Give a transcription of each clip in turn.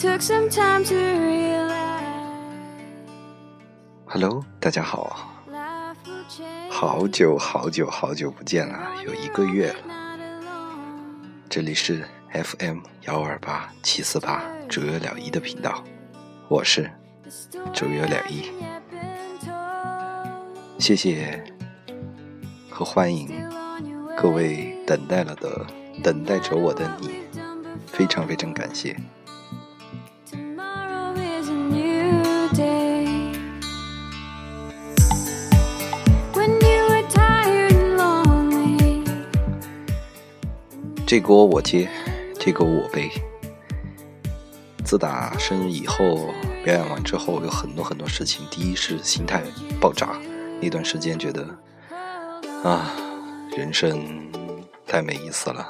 took some time to realize Hello，大家好，好久好久好久不见了，有一个月了。这里是 FM 幺二八七四八周有了一的频道，我是周有了一。谢谢和欢迎各位等待了的等待着我的你，非常非常感谢。这锅我接，这锅我背。自打生日以后，表演完之后有很多很多事情。第一是心态爆炸，那段时间觉得啊，人生太没意思了，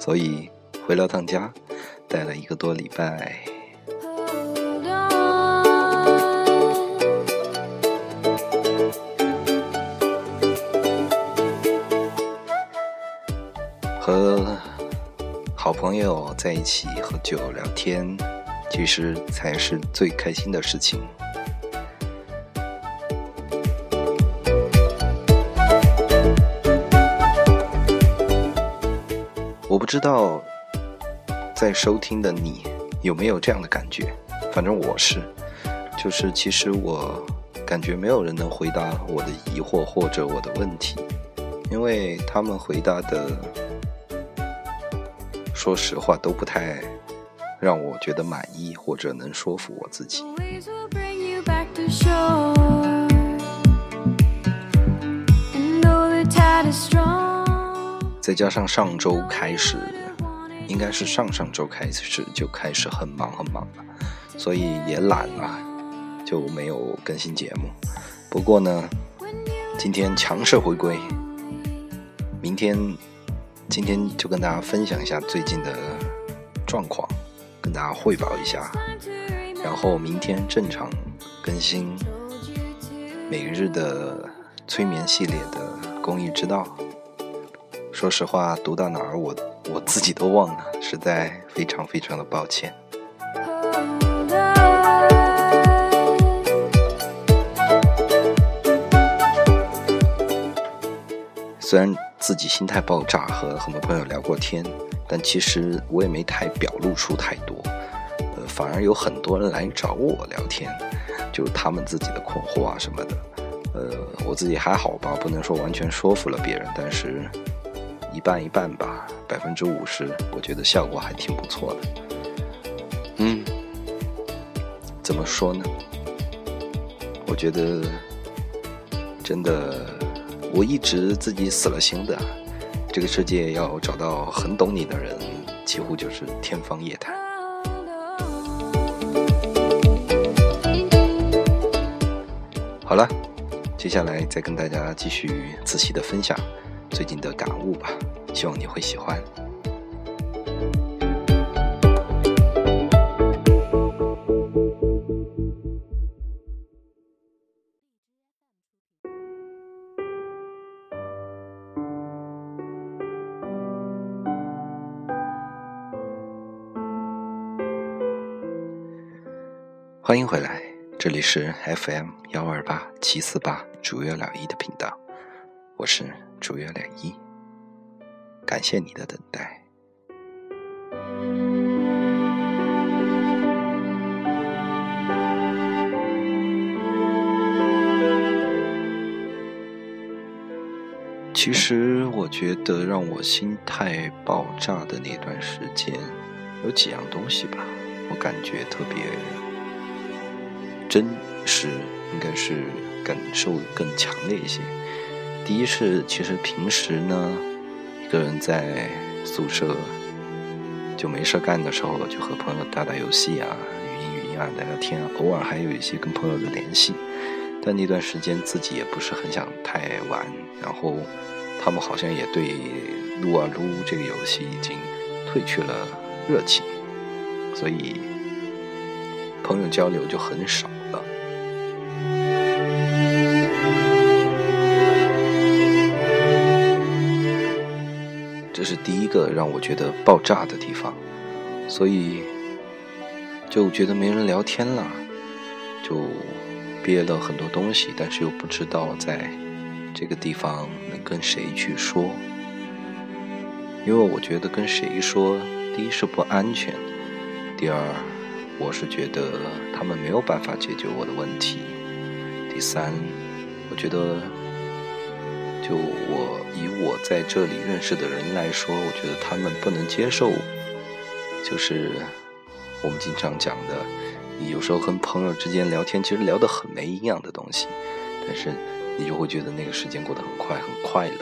所以回了趟家，待了一个多礼拜。朋友在一起喝酒聊天，其实才是最开心的事情。我不知道在收听的你有没有这样的感觉，反正我是，就是其实我感觉没有人能回答我的疑惑或者我的问题，因为他们回答的。说实话都不太让我觉得满意，或者能说服我自己。再加上上周开始，应该是上上周开始就开始很忙很忙了，所以也懒了，就没有更新节目。不过呢，今天强势回归，明天今天就跟大家分享一下最近的状况，跟大家汇报一下，然后明天正常更新每日的催眠系列的公益之道。说实话，读到哪儿我我自己都忘了，实在非常非常的抱歉。虽然自己心态爆炸，和很多朋友聊过天，但其实我也没太表露出太多，呃，反而有很多人来找我聊天，就他们自己的困惑啊什么的，呃，我自己还好吧，不能说完全说服了别人，但是一半一半吧，百分之五十，我觉得效果还挺不错的。嗯，怎么说呢？我觉得真的，我一直自己死了心的，这个世界要找到很懂你的人，几乎就是天方夜谭。好了，接下来再跟大家继续仔细的分享最近的感悟吧，希望你会喜欢。欢迎回来，这里是 FM 幺二八七四八主月了一的频道，我是主月了一，感谢你的等待。其实我觉得让我心态爆炸的那段时间，有几样东西吧，我感觉特别真实，应该是感受更强烈一些。第一是，其实平时呢，一个人在宿舍就没事干的时候，就和朋友打打游戏啊，语音语音啊，聊聊天啊，偶尔还有一些跟朋友的联系。但那段时间自己也不是很想太玩，然后他们好像也对撸啊撸这个游戏已经褪去了热情，所以朋友交流就很少一个让我觉得爆炸的地方，所以就觉得没人聊天了，就憋了很多东西，但是又不知道在这个地方能跟谁去说，因为我觉得跟谁说，第一是不安全，第二我是觉得他们没有办法解决我的问题，第三我觉得就我以我在这里认识的人来说，我觉得他们不能接受，就是。我们经常讲的，你有时候跟朋友之间聊天，其实聊得很没营养的东西，但是你就会觉得那个时间过得很快，很快乐。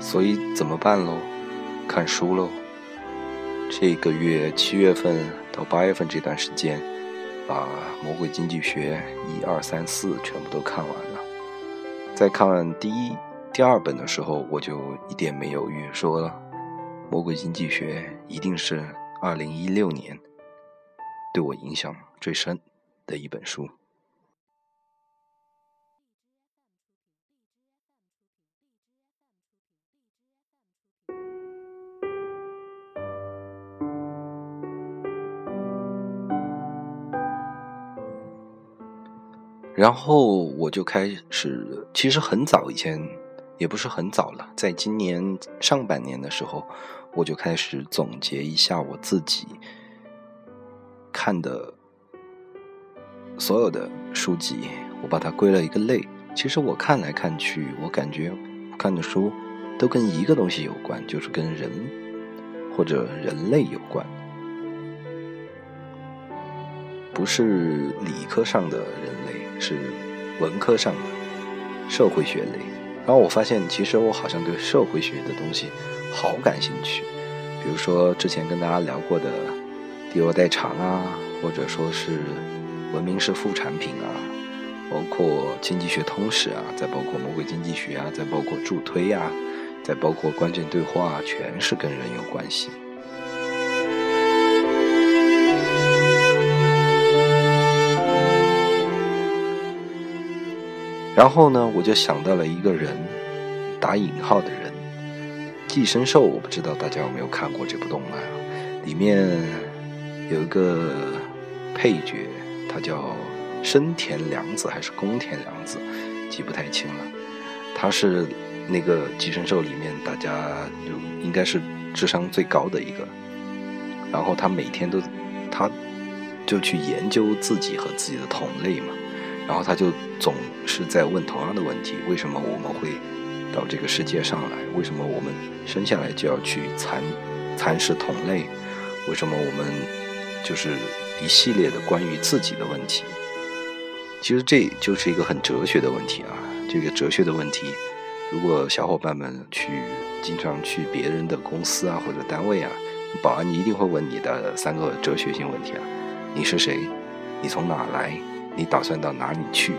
所以怎么办喽？看书喽。这个月七月份到八月份这段时间，把《魔鬼经济学》一二三四全部都看完了。在看第一。第二本的时候，我就一点没犹豫，说了《魔鬼经济学》一定是二零一六年对我影响最深的一本书。然后我就开始，其实很早以前。也不是很早了，在今年上半年的时候，我就开始总结一下我自己看的所有的书籍，我把它归了一个类。其实我看来看去，我感觉看的书都跟一个东西有关，就是跟人或者人类有关，不是理科上的人类，是文科上的社会学类。然后我发现，其实我好像对社会学的东西好感兴趣，比如说之前跟大家聊过的“第二代偿”啊，或者说是“文明是副产品”啊，包括《经济学通史》啊，再包括《魔鬼经济学》啊，再包括助推啊，再包括关键对话，全是跟人有关系。然后呢，我就想到了一个人，打引号的人，《寄生兽》。我不知道大家有没有看过这部动漫啊？里面有一个配角，他叫生田凉子还是宫田凉子，记不太清了。他是那个《寄生兽》里面大家就应该是智商最高的一个。然后他每天都，他就去研究自己和自己的同类嘛。然后他就总是在问同样的问题：为什么我们会到这个世界上来？为什么我们生下来就要去蚕蚕食同类？为什么我们就是一系列的关于自己的问题？其实这就是一个很哲学的问题啊！这个哲学的问题，如果小伙伴们去经常去别人的公司啊或者单位啊，保安一定会问你的三个哲学性问题啊：你是谁？你从哪来？你打算到哪里去？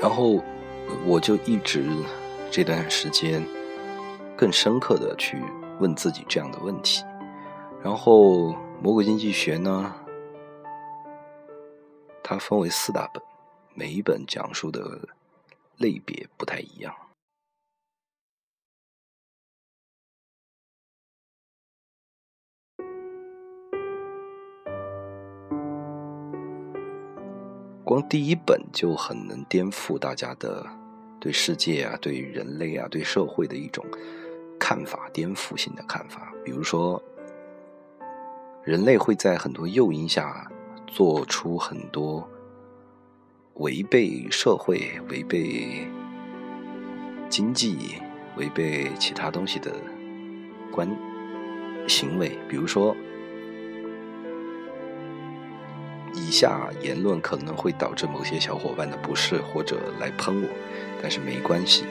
然后我就一直这段时间更深刻的去问自己这样的问题。然后《魔鬼经济学》呢，它分为四大本，每一本讲述的类别不太一样。光第一本就很能颠覆大家的对世界啊、对人类啊、对社会的一种看法，颠覆性的看法。比如说，人类会在很多诱因下做出很多违背社会、违背经济、违背其他东西的观行为，比如说。以下言论可能会导致某些小伙伴的不适，或者来喷我，但是没关系，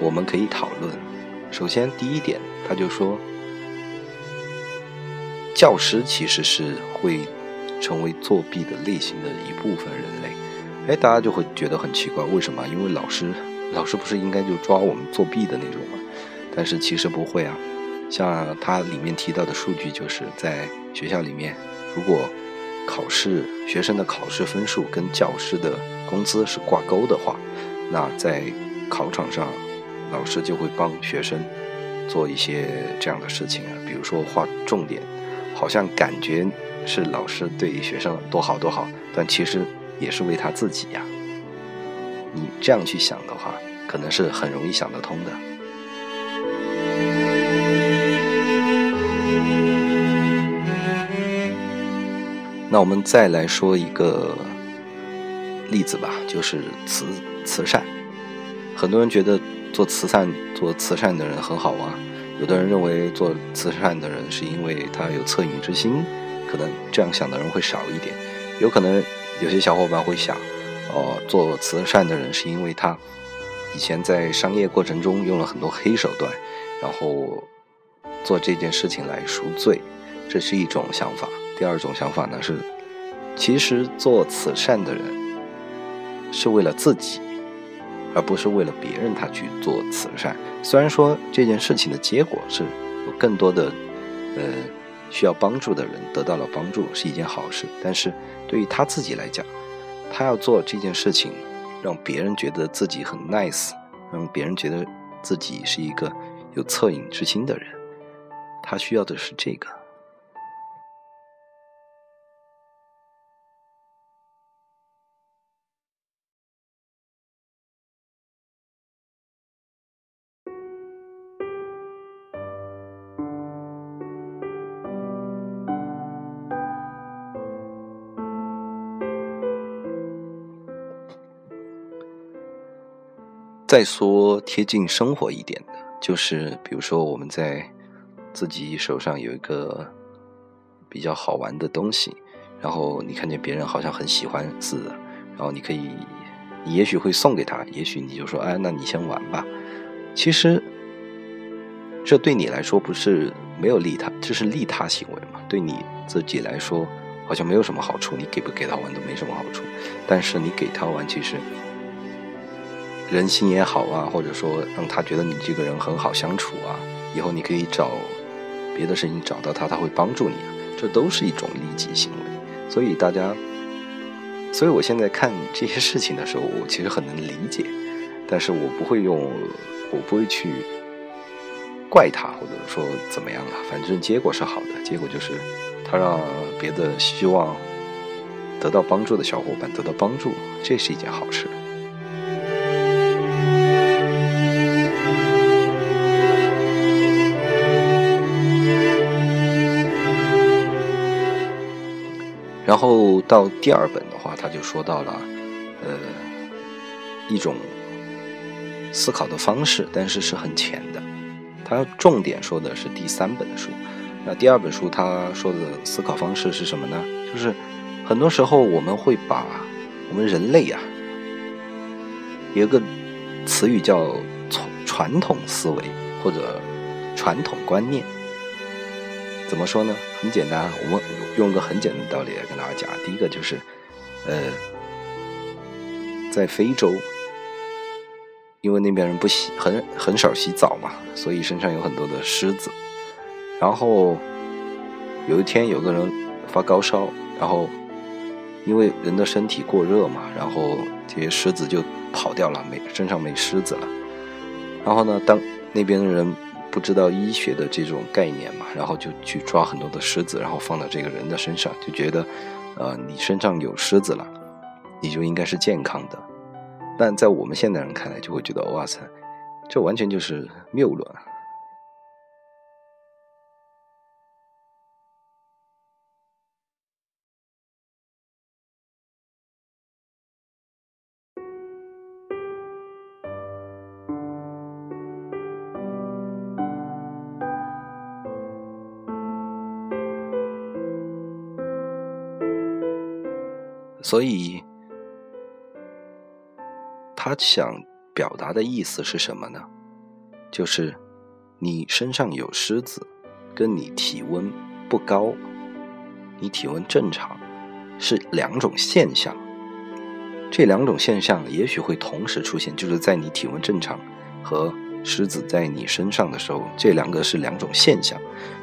我们可以讨论。首先，第一点，他就说，教师其实是会成为作弊的类型的一部分人类。哎，大家就会觉得很奇怪，为什么？因为老师，老师不是应该就抓我们作弊的那种吗？但是其实不会啊。像他里面提到的数据，就是在学校里面。如果考试学生的考试分数跟教师的工资是挂钩的话，那在考场上，老师就会帮学生做一些这样的事情啊，比如说划重点，好像感觉是老师对学生多好多好，但其实也是为他自己呀。你这样去想的话，可能是很容易想得通的。那我们再来说一个例子吧，就是慈慈善。很多人觉得做慈善做慈善的人很好啊，有的人认为做慈善的人是因为他有恻隐之心，可能这样想的人会少一点。有可能有些小伙伴会想，哦，做慈善的人是因为他以前在商业过程中用了很多黑手段，然后做这件事情来赎罪，这是一种想法。第二种想法呢是，其实做慈善的人是为了自己，而不是为了别人他去做慈善。虽然说这件事情的结果是有更多的呃需要帮助的人得到了帮助，是一件好事。但是对于他自己来讲，他要做这件事情，让别人觉得自己很 nice，让别人觉得自己是一个有恻隐之心的人，他需要的是这个。再说贴近生活一点的，就是比如说我们在自己手上有一个比较好玩的东西，然后你看见别人好像很喜欢似的，然后你可以，你也许会送给他，也许你就说，哎，那你先玩吧。其实这对你来说不是没有利他，这是利他行为嘛？对你自己来说好像没有什么好处，你给不给他玩都没什么好处，但是你给他玩，其实。人心也好啊，或者说让他觉得你这个人很好相处啊，以后你可以找别的事情找到他，他会帮助你啊，这都是一种利己行为。所以大家，所以我现在看这些事情的时候，我其实很能理解，但是我不会用，我不会去怪他，或者说怎么样啊，反正结果是好的，结果就是他让别的希望得到帮助的小伙伴得到帮助，这是一件好事。然后到第二本的话，他就说到了，呃，一种思考的方式，但是是很浅的。他重点说的是第三本书。那第二本书他说的思考方式是什么呢？就是很多时候我们会把我们人类啊，有一个词语叫传传统思维或者传统观念。怎么说呢？很简单，我们用个很简单的道理来跟大家讲。第一个就是，呃，在非洲，因为那边人不洗，很很少洗澡嘛，所以身上有很多的虱子。然后有一天，有个人发高烧，然后因为人的身体过热嘛，然后这些虱子就跑掉了，没身上没虱子了。然后呢，当那边的人。不知道医学的这种概念嘛，然后就去抓很多的虱子，然后放到这个人的身上，就觉得，呃，你身上有虱子了，你就应该是健康的。但在我们现代人看来，就会觉得，哇塞，这完全就是谬论。所以，他想表达的意思是什么呢？就是你身上有虱子，跟你体温不高，你体温正常，是两种现象。这两种现象也许会同时出现，就是在你体温正常和虱子在你身上的时候，这两个是两种现象，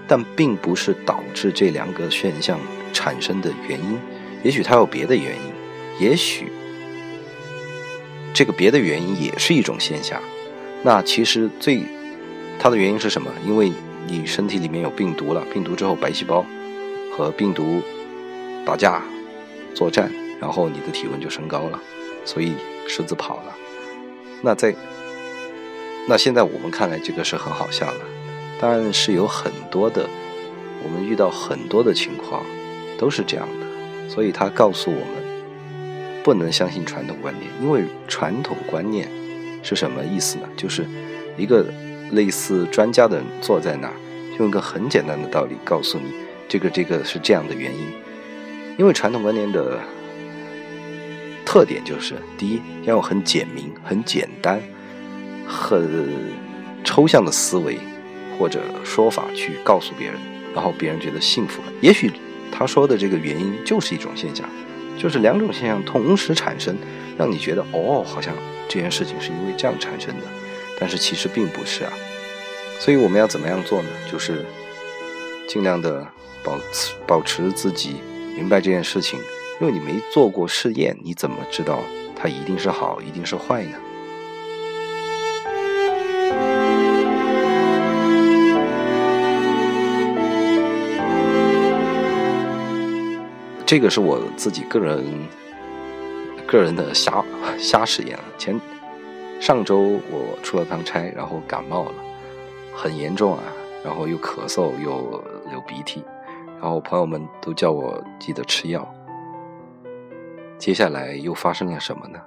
但并不是导致这两个现象产生的原因，也许它有别的原因，也许这个别的原因也是一种现象。那其实最它的原因是什么？因为你身体里面有病毒了，病毒之后白细胞和病毒打架作战，然后你的体温就升高了，所以狮子跑了。那在那现在我们看来这个是很好笑的，但是有很多的我们遇到很多的情况都是这样的，所以他告诉我们不能相信传统观念，因为传统观念是什么意思呢？就是一个类似专家的人坐在那儿，用一个很简单的道理告诉你这个这个是这样的原因，因为传统观念的。特点就是，第一要用很简明、很简单、很抽象的思维或者说法去告诉别人，然后别人觉得幸福了。也许他说的这个原因就是一种现象，就是两种现象同时产生，让你觉得哦，好像这件事情是因为这样产生的，但是其实并不是啊。所以我们要怎么样做呢？就是尽量的保持保持自己明白这件事情。因为你没做过试验，你怎么知道它一定是好，一定是坏呢？这个是我自己个人个人的瞎瞎实验啊。前上周我出了趟差，然后感冒了，很严重啊，然后又咳嗽又流鼻涕，然后朋友们都叫我记得吃药。接下来又发生了什么呢？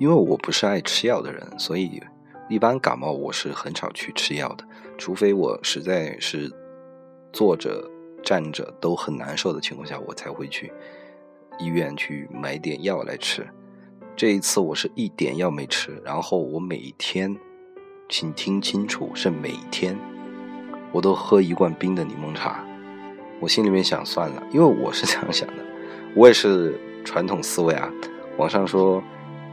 因为我不是爱吃药的人，所以一般感冒我是很少去吃药的，除非我实在是坐着、站着都很难受的情况下，我才会去。医院去买点药来吃，这一次我是一点药没吃，然后我每天，请听清楚，是每天，我都喝一罐冰的柠檬茶。我心里面想算了，因为我是这样想的，我也是传统思维啊。网上说，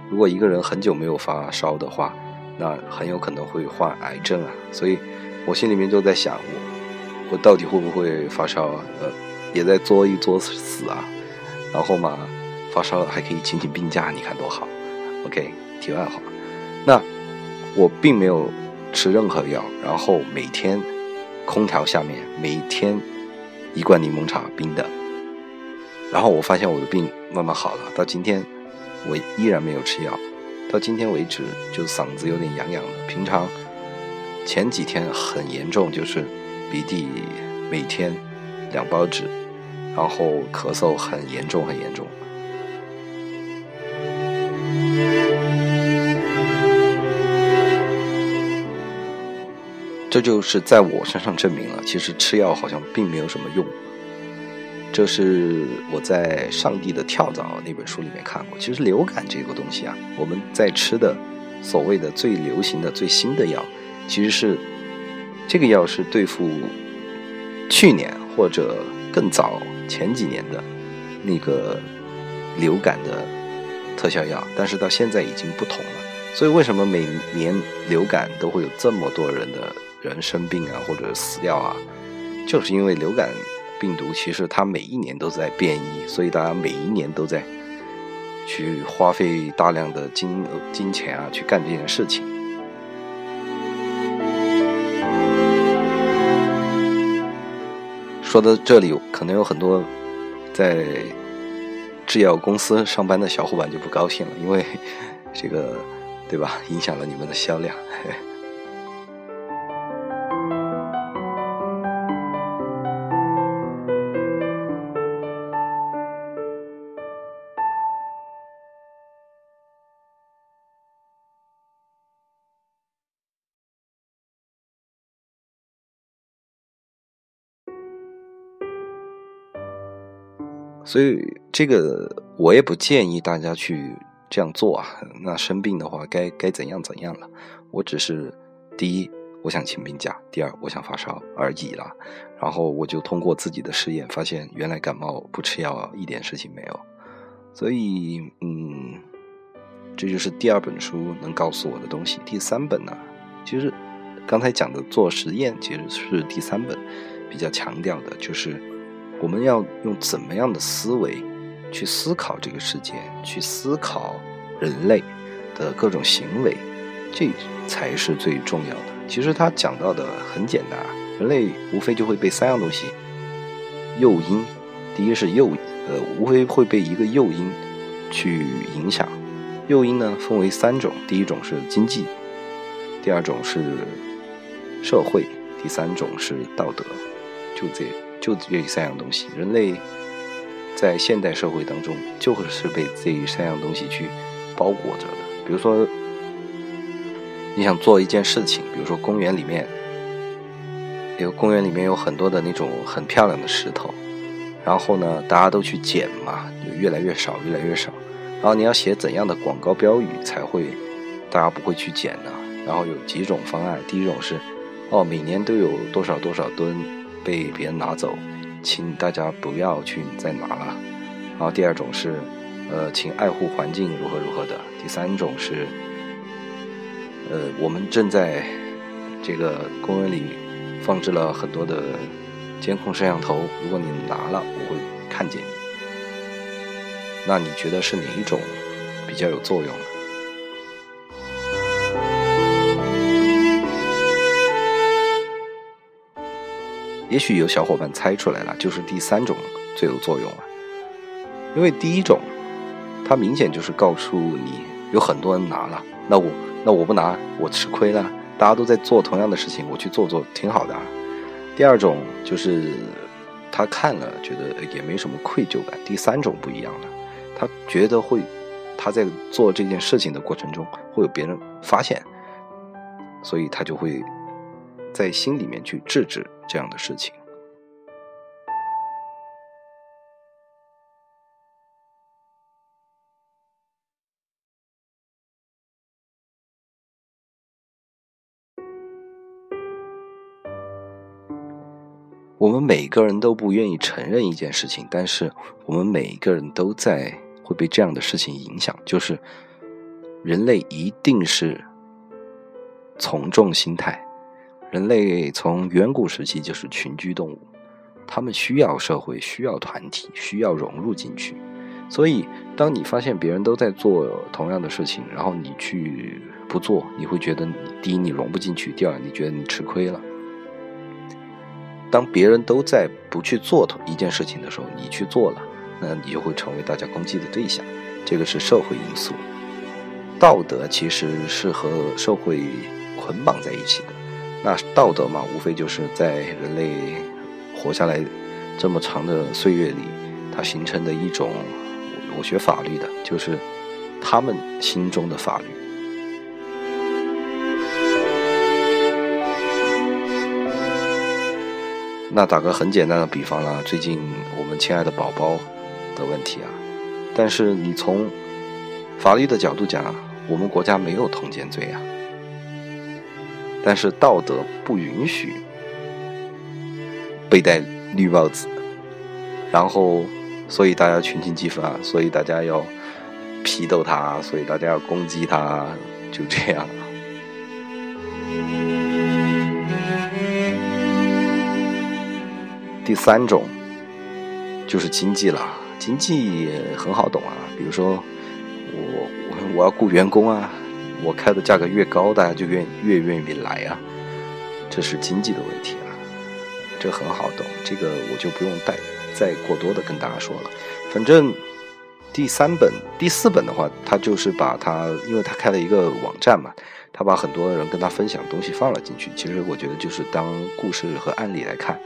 如果一个人很久没有发烧的话，那很有可能会患癌症啊。所以我心里面就在想，我我到底会不会发烧啊？呃，也在作一作死啊。然后嘛，发烧了还可以请请病假，你看多好。OK，题外话，那我并没有吃任何药，然后每天空调下面每天一罐柠檬茶冰的，然后我发现我的病慢慢好了。到今天我依然没有吃药，到今天为止就嗓子有点痒痒的。平常前几天很严重，就是鼻涕每天两包纸。然后咳嗽很严重，很严重。这就是在我身上证明了，其实吃药好像并没有什么用。这是我在《上帝的跳蚤》那本书里面看过。其实流感这个东西啊，我们在吃的所谓的最流行的、最新的药，其实是这个药是对付去年或者更早。前几年的那个流感的特效药，但是到现在已经不同了。所以为什么每年流感都会有这么多人的人生病啊，或者死掉啊？就是因为流感病毒其实它每一年都在变异，所以大家每一年都在去花费大量的金金钱啊，去干这件事情。说到这里，可能有很多在制药公司上班的小伙伴就不高兴了，因为这个，对吧？影响了你们的销量。嘿所以这个我也不建议大家去这样做啊。那生病的话，该该怎样怎样了。我只是第一我想请病假；第二，我想发烧而已了。然后我就通过自己的试验发现，原来感冒不吃药一点事情没有。所以，嗯，这就是第二本书能告诉我的东西。第三本呢，其实刚才讲的做实验其实是第三本比较强调的，就是我们要用怎么样的思维去思考这个世界，去思考人类的各种行为，这才是最重要的。其实他讲到的很简单，人类无非就会被三样东西诱因。第一是诱，呃，无非会被一个诱因去影响。诱因呢分为三种，第一种是经济，第二种是社会，第三种是道德。就这就这三样东西，人类在现代社会当中就是被这三样东西去包裹着的。比如说。你想做一件事情，比如说公园里面，有公园里面有很多的那种很漂亮的石头，然后呢，大家都去捡嘛，就越来越少，越来越少。然后你要写怎样的广告标语才会大家不会去捡呢？然后有几种方案，第一种是，哦，每年都有多少多少吨被别人拿走，请大家不要去再拿了。然后第二种是，呃，请爱护环境，如何如何的。第三种是。呃，我们正在这个公园里放置了很多的监控摄像头。如果你拿了，我会看见你。那你觉得是哪一种比较有作用呢也许有小伙伴猜出来了，就是第三种最有作用了。因为第一种，它明显就是告诉你有很多人拿了，那我。那我不拿，我吃亏了。大家都在做同样的事情，我去做做挺好的。第二种就是他看了觉得也没什么愧疚感。第三种不一样了，他觉得会他在做这件事情的过程中会有别人发现，所以他就会在心里面去制止这样的事情。我们每个人都不愿意承认一件事情，但是我们每一个人都在会被这样的事情影响，就是人类一定是从众心态。人类从远古时期就是群居动物，他们需要社会，需要团体，需要融入进去。所以，当你发现别人都在做同样的事情，然后你去不做，你会觉得第一你融不进去，第二你觉得你吃亏了。当别人都在不去做同一件事情的时候，你去做了，那你就会成为大家攻击的对象。这个是社会因素。道德其实是和社会捆绑在一起的。那道德嘛，无非就是在人类活下来这么长的岁月里，它形成的一种。我学法律的，就是他们心中的法律。那打个很简单的比方啦，最近我们亲爱的宝宝的问题啊，但是你从法律的角度讲，我们国家没有通奸罪啊，但是道德不允许被戴绿帽子，然后所以大家群情激愤啊，所以大家要批斗他，所以大家要攻击他，就这样。第三种就是经济了，经济很好懂啊。比如说，我我我要雇员工啊，我开的价格越高，大家就愿越愿意来啊。这是经济的问题啊，这很好懂，这个我就不用再再过多的跟大家说了。反正第三本、第四本的话，他就是把他，因为他开了一个网站嘛，他把很多人跟他分享东西放了进去。其实我觉得就是当故事和案例来看。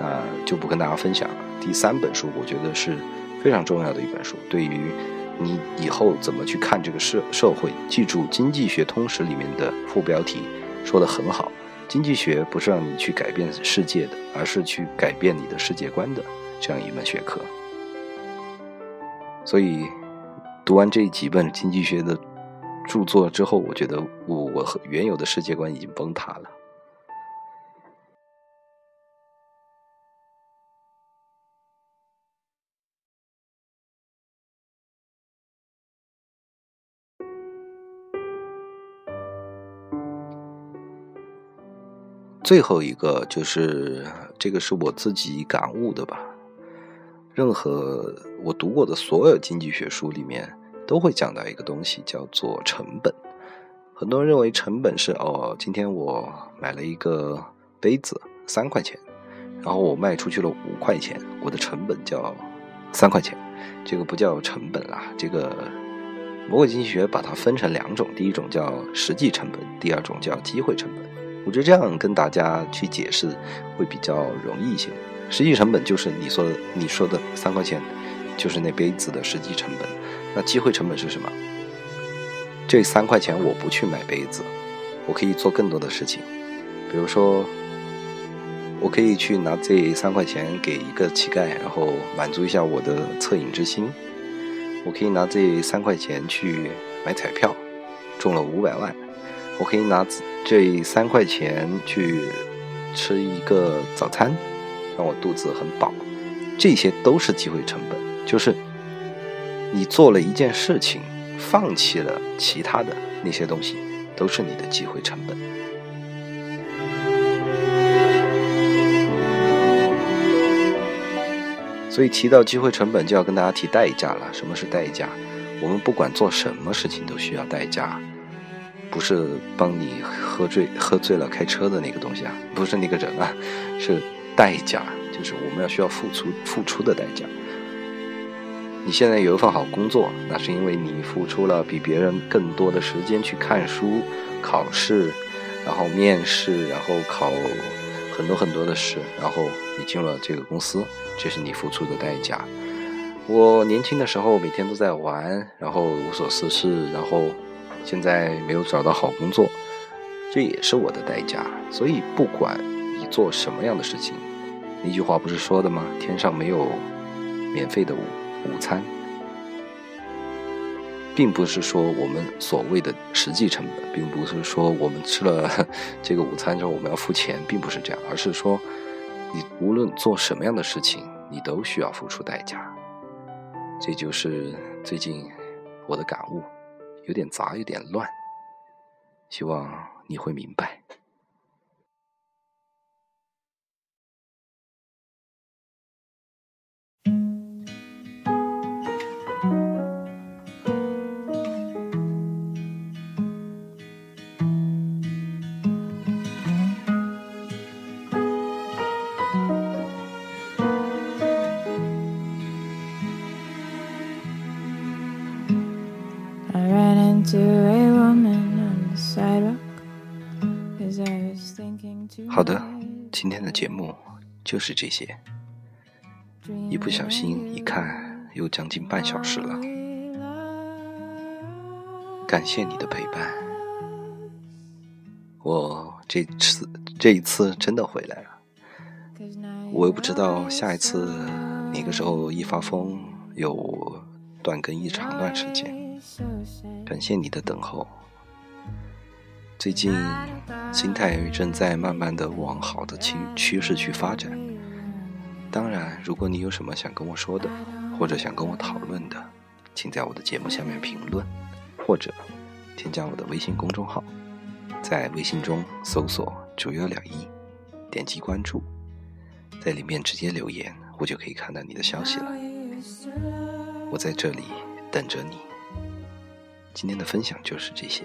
那就不跟大家分享了。第三本书，我觉得是非常重要的一本书，对于你以后怎么去看这个社社会。记住，《经济学通识》里面的副标题说的很好：经济学不是让你去改变世界的，而是去改变你的世界观的这样一门学科。所以，读完这几本经济学的著作之后，我觉得我我原有的世界观已经崩塌了。最后一个就是这个是我自己感悟的吧。任何我读过的所有经济学书里面都会讲到一个东西，叫做成本。很多人认为成本是哦，今天我买了一个杯子三块钱，然后我卖出去了五块钱，我的成本叫三块钱，这个不叫成本啦。这个魔鬼经济学把它分成两种，第一种叫实际成本，第二种叫机会成本。我觉得这样跟大家去解释会比较容易一些。实际成本就是你说你说的三块钱，就是那杯子的实际成本。那机会成本是什么？这三块钱我不去买杯子，我可以做更多的事情。比如说，我可以去拿这三块钱给一个乞丐，然后满足一下我的恻隐之心。我可以拿这三块钱去买彩票，中了五百万。我可以拿这三块钱去吃一个早餐。让我肚子很饱，这些都是机会成本。就是你做了一件事情，放弃了其他的那些东西，都是你的机会成本。所以提到机会成本，就要跟大家提代价了。什么是代价？我们不管做什么事情都需要代价，不是帮你喝醉喝醉了开车的那个东西啊，不是那个人啊，是。代价就是我们要需要付出付出的代价。你现在有一份好工作，那是因为你付出了比别人更多的时间去看书、考试，然后面试，然后考很多很多的试，然后你进了这个公司，这是你付出的代价。我年轻的时候每天都在玩，然后无所事事，然后现在没有找到好工作，这也是我的代价。所以不管你做什么样的事情。那句话不是说的吗？天上没有免费的午午餐，并不是说我们所谓的实际成本，并不是说我们吃了 这个午餐之后我们要付钱，并不是这样，而是说你无论做什么样的事情，你都需要付出代价。这就是最近我的感悟，有点杂，有点乱，希望你会明白。好的，今天的节目就是这些。一不小心一看，又将近半小时了。感谢你的陪伴，我这次这一次真的回来了。我又不知道下一次哪个时候一发疯有断更一长段时间。感谢你的等候。最近心态正在慢慢的往好的趋趋势去发展。当然，如果你有什么想跟我说的，或者想跟我讨论的，请在我的节目下面评论，或者添加我的微信公众号，在微信中搜索“九幺两一”，点击关注，在里面直接留言，我就可以看到你的消息了。我在这里等着你。今天的分享就是这些，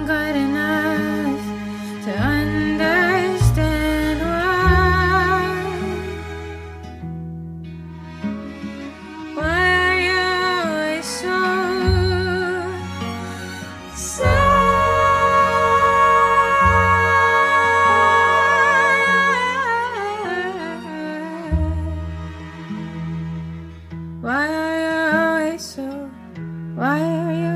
why are you